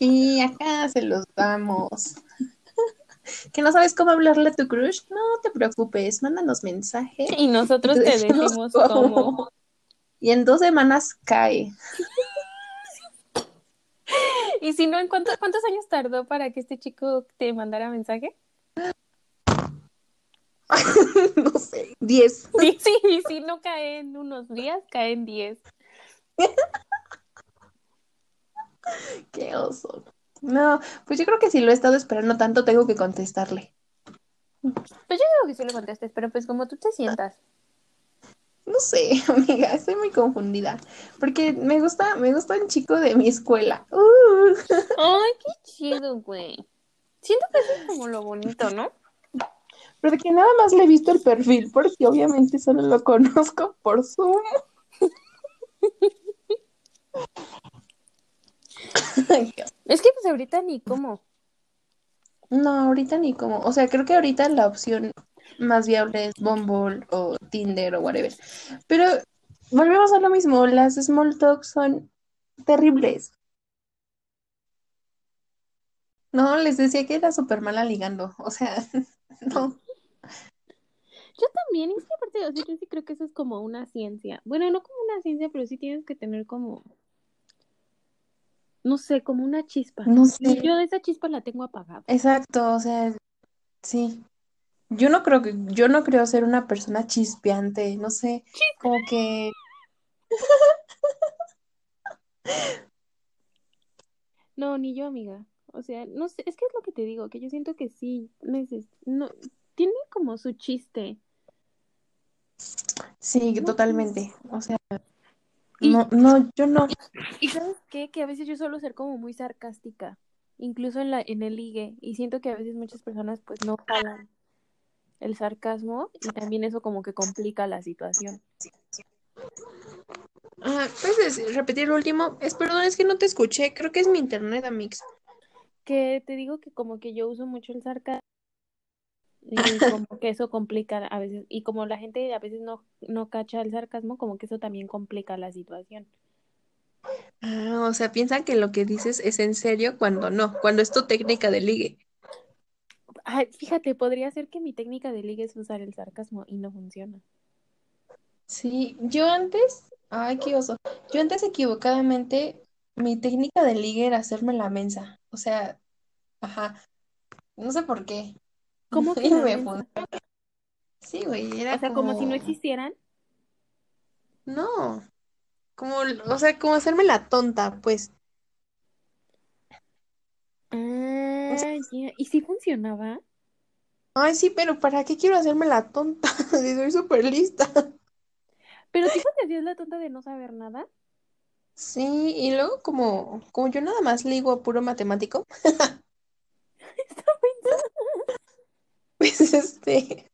Y acá se los damos. ¿Que no sabes cómo hablarle a tu crush? No te preocupes, mándanos mensaje. Y nosotros te decimos cómo. Y en dos semanas cae. Y si no, ¿en cuántos, cuántos años tardó para que este chico te mandara mensaje? no sé, diez. Sí, sí, y si no cae en unos días, cae en 10. Qué oso. No, pues yo creo que si lo he estado esperando tanto, tengo que contestarle. Pues yo digo que sí le contestes, pero pues como tú te sientas. No sé, amiga, estoy muy confundida. Porque me gusta, me gusta un chico de mi escuela. Uh. Ay, qué chido, güey. Siento que eso es como lo bonito, ¿no? Pero que nada más le he visto el perfil, porque obviamente solo lo conozco por Zoom. Es que pues ahorita ni cómo. No, ahorita ni como. O sea, creo que ahorita la opción más viable es Bumble o Tinder o whatever. Pero volvemos a lo mismo, las small talks son terribles. No, les decía que era súper mala ligando. O sea, no. Yo también, es que aparte, o sea, yo sí creo que eso es como una ciencia. Bueno, no como una ciencia, pero sí tienes que tener como, no sé, como una chispa. No sé. yo esa chispa la tengo apagada. Exacto, o sea, sí. Yo no creo que, yo no creo ser una persona chispeante, no sé, como que No, ni yo, amiga. O sea, no sé, es que es lo que te digo, que yo siento que sí, no, tiene como su chiste. sí, No totalmente. O sea, Y- no, no, yo no. Y sabes qué, que a veces yo suelo ser como muy sarcástica, incluso en la, en el ligue, y siento que a veces muchas personas pues no jalan el sarcasmo y también eso como que complica la situación. Ah, ¿puedes repetir lo último? Es, perdón, es que no te escuché, creo que es mi internet, Amix. Que te digo que como que yo uso mucho el sarcasmo y como que eso complica a veces, y como la gente a veces no, no cacha el sarcasmo, como que eso también complica la situación. Ah, o sea, piensan que lo que dices es en serio cuando no, cuando es tu técnica de ligue. Ay, fíjate, podría ser que mi técnica de ligue es usar el sarcasmo y no funciona. Sí, yo antes, ay, qué oso. Yo antes equivocadamente, mi técnica de ligue era hacerme la mensa. O sea, ajá, no sé por qué. O sea, como si no existieran. no, como, o sea, como hacerme la tonta, pues. Ah, ya. ¿Y si funcionaba? Ay, sí, pero ¿para qué quiero hacerme la tonta? Si soy súper lista. Pero tipo te hacías la tonta de no saber nada. Sí, y luego como, como yo nada más ligo a puro matemático, pues este,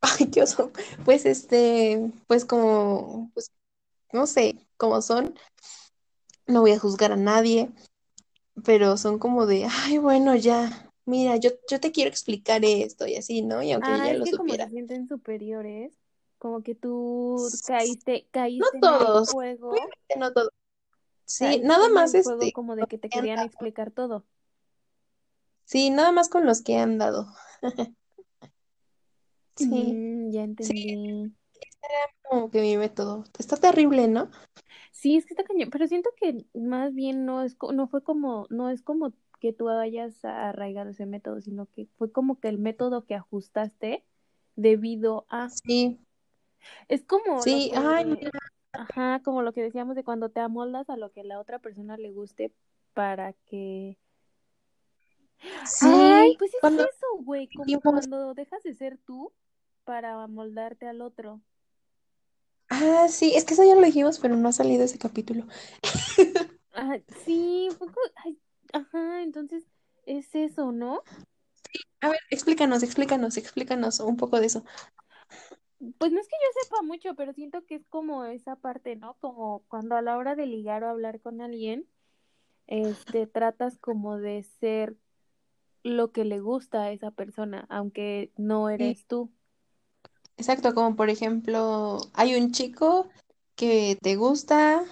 ay, qué oso, pues este, pues como, pues no sé cómo son, no voy a juzgar a nadie, pero son como de, ay, bueno, ya, mira, yo, yo te quiero explicar esto y así, ¿no? Y aunque Ah, ya es lo que como supiera. se sienten superiores, como que tú caíste, caíste en el todos. juego, no todo. Sí, caíste nada más juego este, como de que te querían explicar todo. Sí, nada más con los que han dado. Sí, Mm, ya entendí. como que mi método. Está terrible, ¿no? Sí, es que está cañón, pero siento que más bien no es, no fue como, no es como que tú hayas arraigado ese método, sino que fue como que el método que ajustaste debido a, Sí, es como sí, ay, que, mira, ajá, como lo que decíamos de cuando te amoldas a lo que la otra persona le guste para que, ay, sí, pues es cuando eso, güey, como cuando dejas de ser tú para amoldarte al otro. ah, sí, es que eso ya lo dijimos, pero no ha salido ese capítulo. Ah, sí, fue co- ay, ajá, entonces es eso, ¿no? A ver, explícanos, explícanos, explícanos un poco de eso. Pues no es que yo sepa mucho, pero siento que es como esa parte, ¿no? Como cuando a la hora de ligar o hablar con alguien, este, tratas como de ser lo que le gusta a esa persona, aunque no Sí, eres tú. exacto, como por ejemplo, hay un chico que te gusta,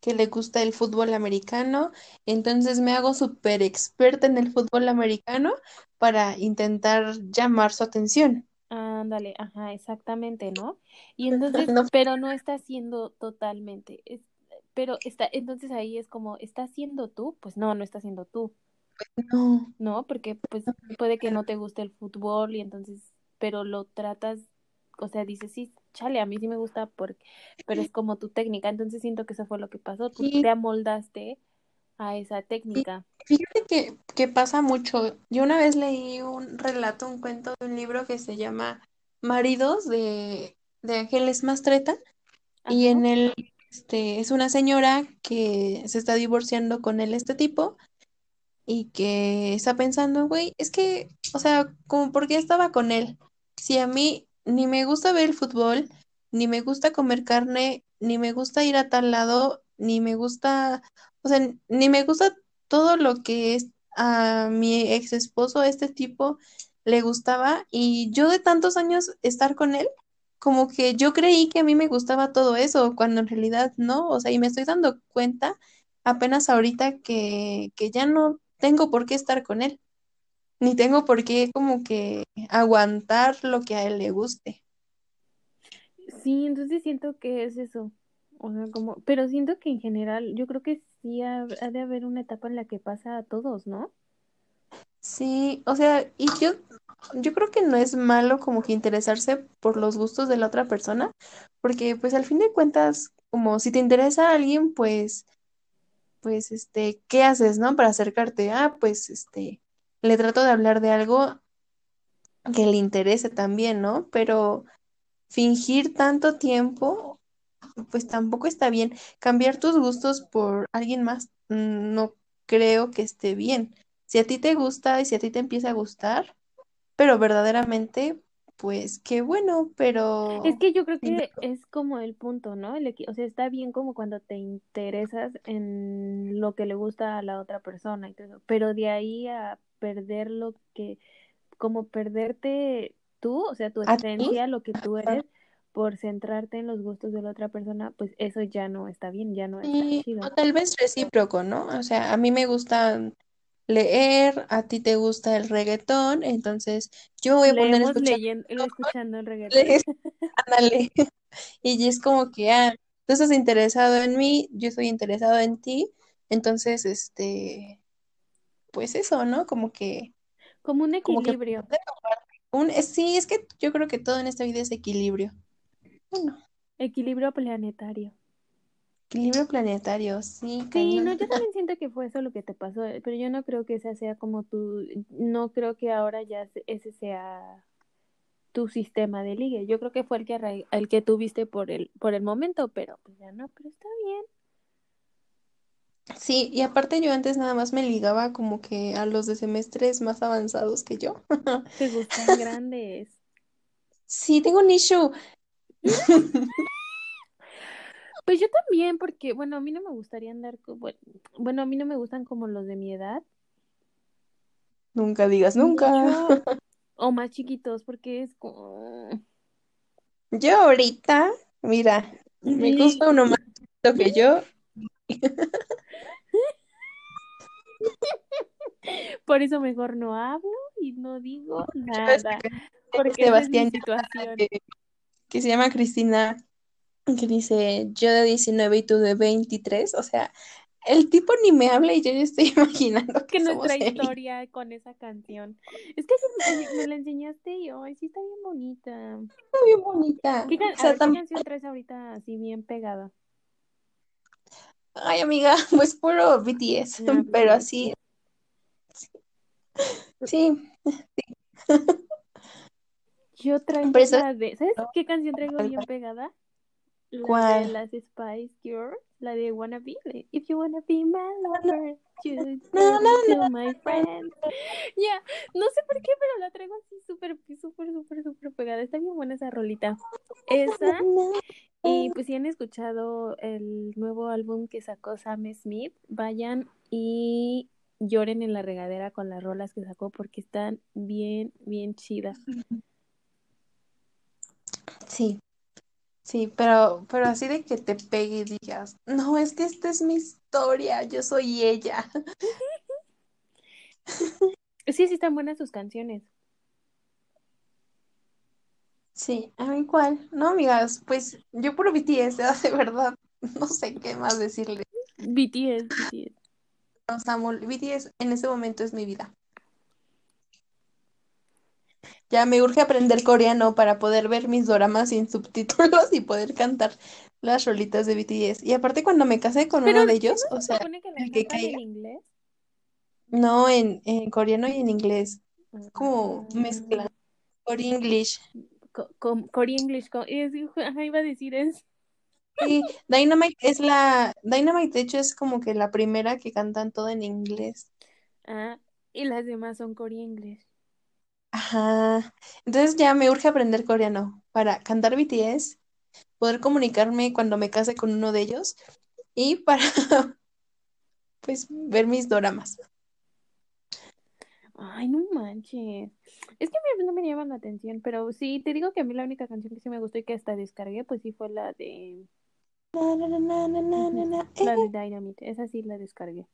que le gusta el fútbol americano, entonces me hago súper experta en el fútbol americano para intentar llamar su atención. Ándale, ajá, exactamente, ¿no? Y entonces, No, pero no está siendo totalmente, es, pero está, entonces ahí es como, ¿estás siendo tú? Pues no, no estás siendo tú, no. ¿no? Porque pues puede que no te guste el fútbol y entonces, pero lo tratas, o sea, dices, sí, chale, a mí sí me gusta, porque, pero es como tu técnica, entonces siento que eso fue lo que pasó, tú Sí, te amoldaste a esa técnica. Fíjate que, que pasa mucho. Yo una vez leí un relato, un cuento de un libro que se llama Maridos de, de Ángeles Mastreta y en él este, es una señora que se está divorciando con él, este tipo, y que está pensando, güey, es que, o sea, como por qué estaba con él. Si a mí ni me gusta ver el fútbol, ni me gusta comer carne, ni me gusta ir a tal lado, ni me gusta, o sea, ni me gusta todo lo que es a mi ex esposo, este tipo, le gustaba, y yo de tantos años estar con él, como que yo creí que a mí me gustaba todo eso, cuando en realidad no, o sea, y me estoy dando cuenta apenas ahorita que, que ya no tengo por qué estar con él, ni tengo por qué como que aguantar lo que a él le guste. sí, entonces siento que es eso, o sea, como, pero siento que en general, yo creo que sí ha, ha de haber una etapa en la que pasa a todos, ¿no? Sí, o sea, y yo, yo creo que no es malo como que interesarse por los gustos de la otra persona, porque pues al fin de cuentas, como si te interesa a alguien, pues, pues, este, ¿qué haces, no? Para acercarte, ah, pues, este, le trato de hablar de algo que le interese también, ¿no? Pero fingir tanto tiempo pues tampoco está bien. Cambiar tus gustos por alguien más, mm, no creo que esté bien. Si a ti te gusta y si a ti te empieza a gustar, pero verdaderamente, pues qué bueno, Es pero que yo creo que es como el punto, ¿no? El o sea, está bien como cuando te interesas en lo que le gusta a la otra persona y todo eso, pero de ahí a perder lo que, como perderte tú, o sea, tu esencia, lo que tú eres, por centrarte en los gustos de la otra persona, pues eso ya no está bien, ya no está o tal vez recíproco, ¿no? O sea, a mí me gusta leer, a ti te gusta el reggaetón, entonces yo voy a poner Leemos escuchar, leyendo, escuchando el reggaetón. ándale, y es como que, ah, tú estás interesado en mí, yo estoy interesado en ti, entonces, este, pues eso, ¿no? Como que, Como un como que equilibrio, un, es- sí, es que yo creo que todo en esta vida es equilibrio. Bueno, equilibrio planetario. Equilibrio planetario, sí, Sí, no, yo también siento que fue eso lo que te pasó, eh, pero yo no creo que esa sea como tu, no creo que ahora ya se- ese sea tu sistema de ligue. Yo creo que fue el que el que tuviste por el por el momento, pero pues ya no, pero está bien. Sí, y aparte yo antes nada más me ligaba como que a los de semestres más avanzados que yo. Te gustan grandes. Sí, tengo un issue. Pues yo también, porque bueno, a mí no me gustaría andar bueno, bueno, a mí no me gustan como los de mi edad, Nunca digas nunca. o más chiquitos, porque es como Yo ahorita, mira, me gusta uno más chiquito que yo. Por eso mejor no hablo y no digo nada, porque esa es mi Sebastián situación. que, que se llama Cristina, que dice yo de 19 y tú de 23. O sea, el tipo ni me habla y yo ya estoy imaginando Que que somos nuestra él. historia con esa canción. Es que sí, me, me la enseñaste y hoy sí está bien bonita. Está bien bonita. ¿Qué, O sea, ver, ¿qué canción traes ahorita así bien pegada? Ay, amiga, pues puro BTS, Ah, pero así, sí, Yo traigo la de, ¿sabes qué canción traigo bien pegada? La de ¿Cuál? las Spice Girls. La de Wanna Be. If you wanna be my lover, you No, no, my friend. Ya, no sé por qué, pero la traigo así súper, súper, súper, súper pegada. Está bien buena esa rolita. Esa. Y pues si han escuchado el nuevo álbum que sacó Sam Smith, vayan y lloren en la regadera con las rolas que sacó porque están bien, bien chidas. Sí, sí, pero, pero así de que te pegue y digas, no, es que esta es mi historia, yo soy ella. Sí, sí están buenas sus canciones. Sí, a mí igual. No, amigas, pues yo puro BTS, de verdad, no sé qué más decirle. BTS, BTS. Los amo. BTS en este momento es mi vida. Ya me urge aprender coreano para poder ver mis doramas sin subtítulos y poder cantar las rolitas de BTS. Y aparte cuando me casé con Pero uno de ¿qué ellos, no o se sea, supone que el que en inglés? No, en, en coreano y en inglés. Como Ah, mezcla. Por English. co- Core English. co- es- ajá, iba a decir eso. Sí, Dynamite es la. Dynamite, de hecho, es como que la primera que cantan todo en inglés. Ah, y las demás son Core English. Ajá. Entonces ya me urge aprender coreano para cantar BTS, poder comunicarme cuando me case con uno de ellos y para pues ver mis doramas. Ay, no manches. Es que a mí no me llaman la atención, pero sí, te digo que a mí la única canción que sí me gustó y que hasta descargué, pues sí fue la de, Na, na, na, la eh, de Dynamite. Esa sí la descargué.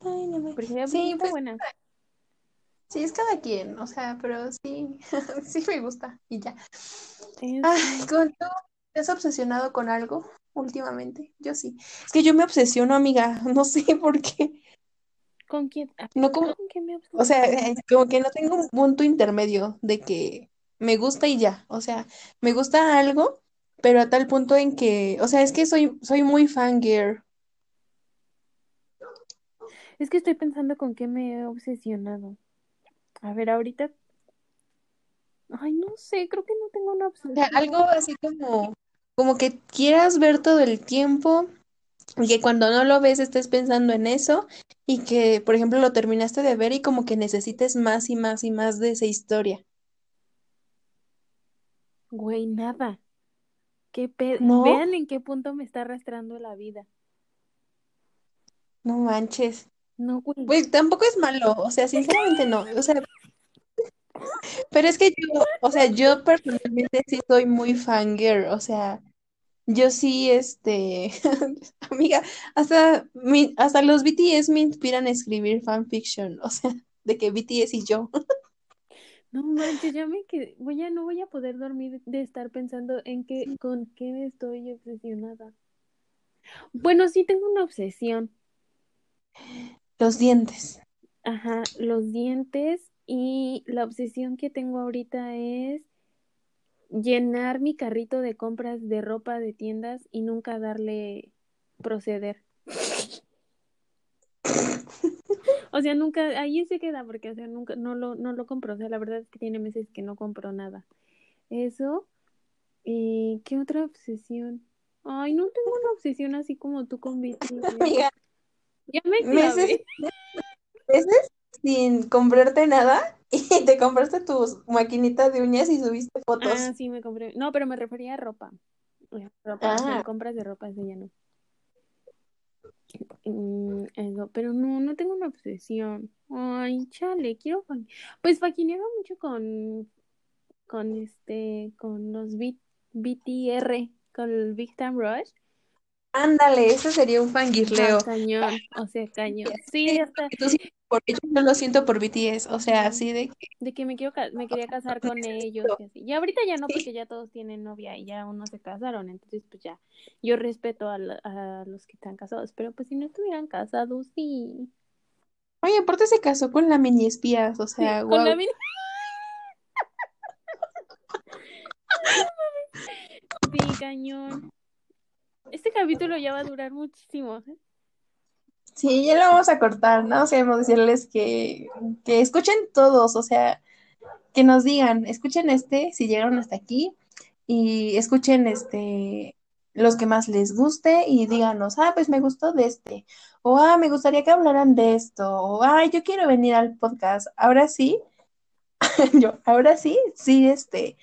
Dynamite. Porque Sí, pues buena. Sí, es cada quien, o sea, pero sí, sí me gusta y ya. Es- Ay, ¿con tú te has obsesionado con algo últimamente? Yo sí. Es que yo me obsesiono, amiga, no sé por qué. ¿Con quién? No como, ¿Con quién me o sea, como que no tengo un punto intermedio de que me gusta y ya. O sea, me gusta algo, pero a tal punto en que, o sea, es que soy, soy muy fangirl. Es que estoy pensando con qué me he obsesionado. A ver, ahorita. Ay, no sé, creo que no tengo una O sea, algo así como, como que quieras ver todo el tiempo y que cuando no lo ves estés pensando en eso y que, por ejemplo, lo terminaste de ver y como que necesites más y más y más de esa historia. Güey, nada. ¿Qué pe- ¿No? Vean en qué punto me está arrastrando la vida. No manches. No, güey. Pues tampoco es malo, o sea, sinceramente no. O sea, pero es que yo, o sea, yo personalmente sí soy muy fangirl, o sea, yo sí, este, amiga, hasta, mi, hasta los BTS me inspiran a escribir fanfiction, o sea, de que BTS y yo. No manches, ya me quedé. Voy a, no voy a poder dormir de estar pensando en qué, con qué estoy obsesionada. Bueno, sí tengo una obsesión. Los dientes. Ajá, los dientes y la obsesión que tengo ahorita es llenar mi carrito de compras de ropa de tiendas y nunca darle proceder. O sea, nunca, ahí se queda porque, o sea, nunca, no lo, no lo compro. O sea, la verdad es que tiene meses que no compro nada. Eso. ¿Y qué otra obsesión? Ay, no tengo una obsesión así como tú con. Amiga, Ya me meses, meses sin comprarte nada y te compraste tu maquinita de uñas y subiste fotos. Ah, sí, me compré. No, pero me refería a ropa. Eh, Ropa, Ah. compras de ropa, eso ya no. Mm, eso, pero no, no tengo una obsesión. Ay, chale, quiero Pues faquineaba mucho con, con este, con los B- BTR, con el Big Time Rush. Ándale, ese sería un Ah, fangirleo. cañón, o sea, cañón. Sí, sientes por ellos, yo lo siento por BTS, o sea, así de que de que me quiero me quería casar con ellos y así. Y ahorita ya no, porque ya todos tienen novia y ya unos se casaron, entonces pues ya, yo respeto a, la- a los que están casados, pero pues si no estuvieran casados, sí. Oye, aparte se casó con la mini espías, o Sí, sea, con la mini- Sí, cañón. Este capítulo ya va a durar muchísimo. ¿eh? Sí, ya lo vamos a cortar, ¿no? O sea, vamos a decirles que, que escuchen todos, o sea, que nos digan, escuchen este, si llegaron hasta aquí, y escuchen este los que más les guste y díganos, ah, pues me gustó de este, o ah, me gustaría que hablaran de esto, o ah, yo quiero venir al podcast. Ahora sí, yo, ahora sí, sí, este,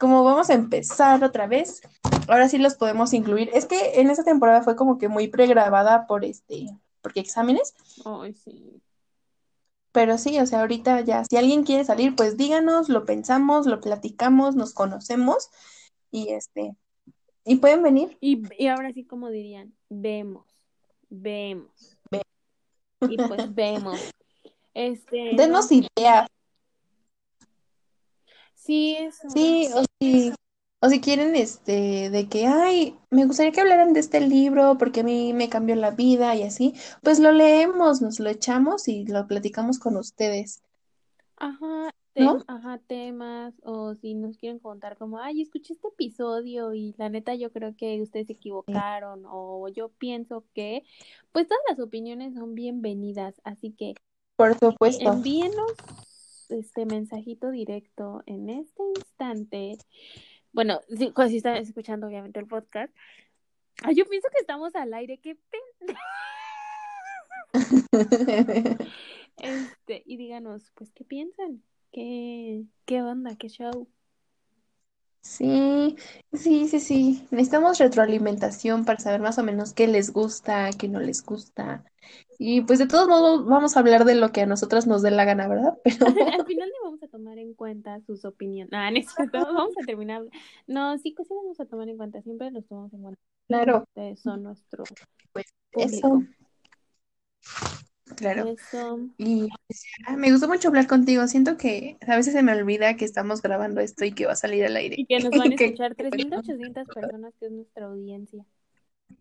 como vamos a empezar otra vez, ahora sí los podemos incluir. Es que en esta temporada fue como que muy pregrabada por este, porque exámenes, Ay, sí. pero sí, o sea, ahorita ya, si alguien quiere salir, pues díganos, lo pensamos, lo platicamos, nos conocemos y este, y pueden venir. Y, y ahora sí, como dirían, vemos, vemos. Ve- Y pues vemos. Este, Denos ideas, sí, eso. sí, o si, o si quieren, este, de que, ay, me gustaría que hablaran de este libro porque a mí me cambió la vida y así, pues lo leemos, nos lo echamos y lo platicamos con ustedes. Ajá, ajá, temas, o si nos quieren contar como, ay, escuché este episodio y la neta yo creo que ustedes se equivocaron, o yo pienso que, pues todas las opiniones son bienvenidas, así que Por supuesto. envíenos este mensajito directo en este instante. Bueno, si, si están escuchando obviamente el podcast. Ay, yo pienso que estamos al aire, qué pena. Este, y díganos, pues, ¿qué piensan? ¿Qué, qué onda? ¿Qué show? Sí, sí, sí, sí. Necesitamos retroalimentación para saber más o menos qué les gusta, qué no les gusta. Y pues de todos modos vamos a hablar de lo que a nosotras nos dé la gana, ¿verdad? Pero Al final le vamos a tomar en cuenta sus opiniones. Ah, no vamos a terminar. No, sí que sí los vamos a tomar en cuenta, siempre los tomamos en cuenta. claro, Ustedes son nuestro Pues, público. eso, claro. Eso. Y pues, me gustó mucho hablar contigo. Siento que a veces se me olvida que estamos grabando esto y que va a salir al aire. Y que nos van a escuchar 3.800 personas, que es nuestra audiencia.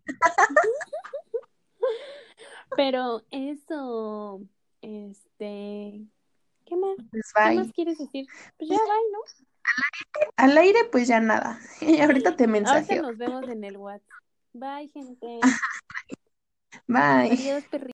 Pero eso, este, ¿qué más? Pues, ¿Qué más quieres decir? Pues ya, bye, ¿no? Al aire, pues ya nada. Ahorita te Ahorita mensajeo. nos vemos en el WhatsApp. Bye, gente. Bye. Adiós, perritos.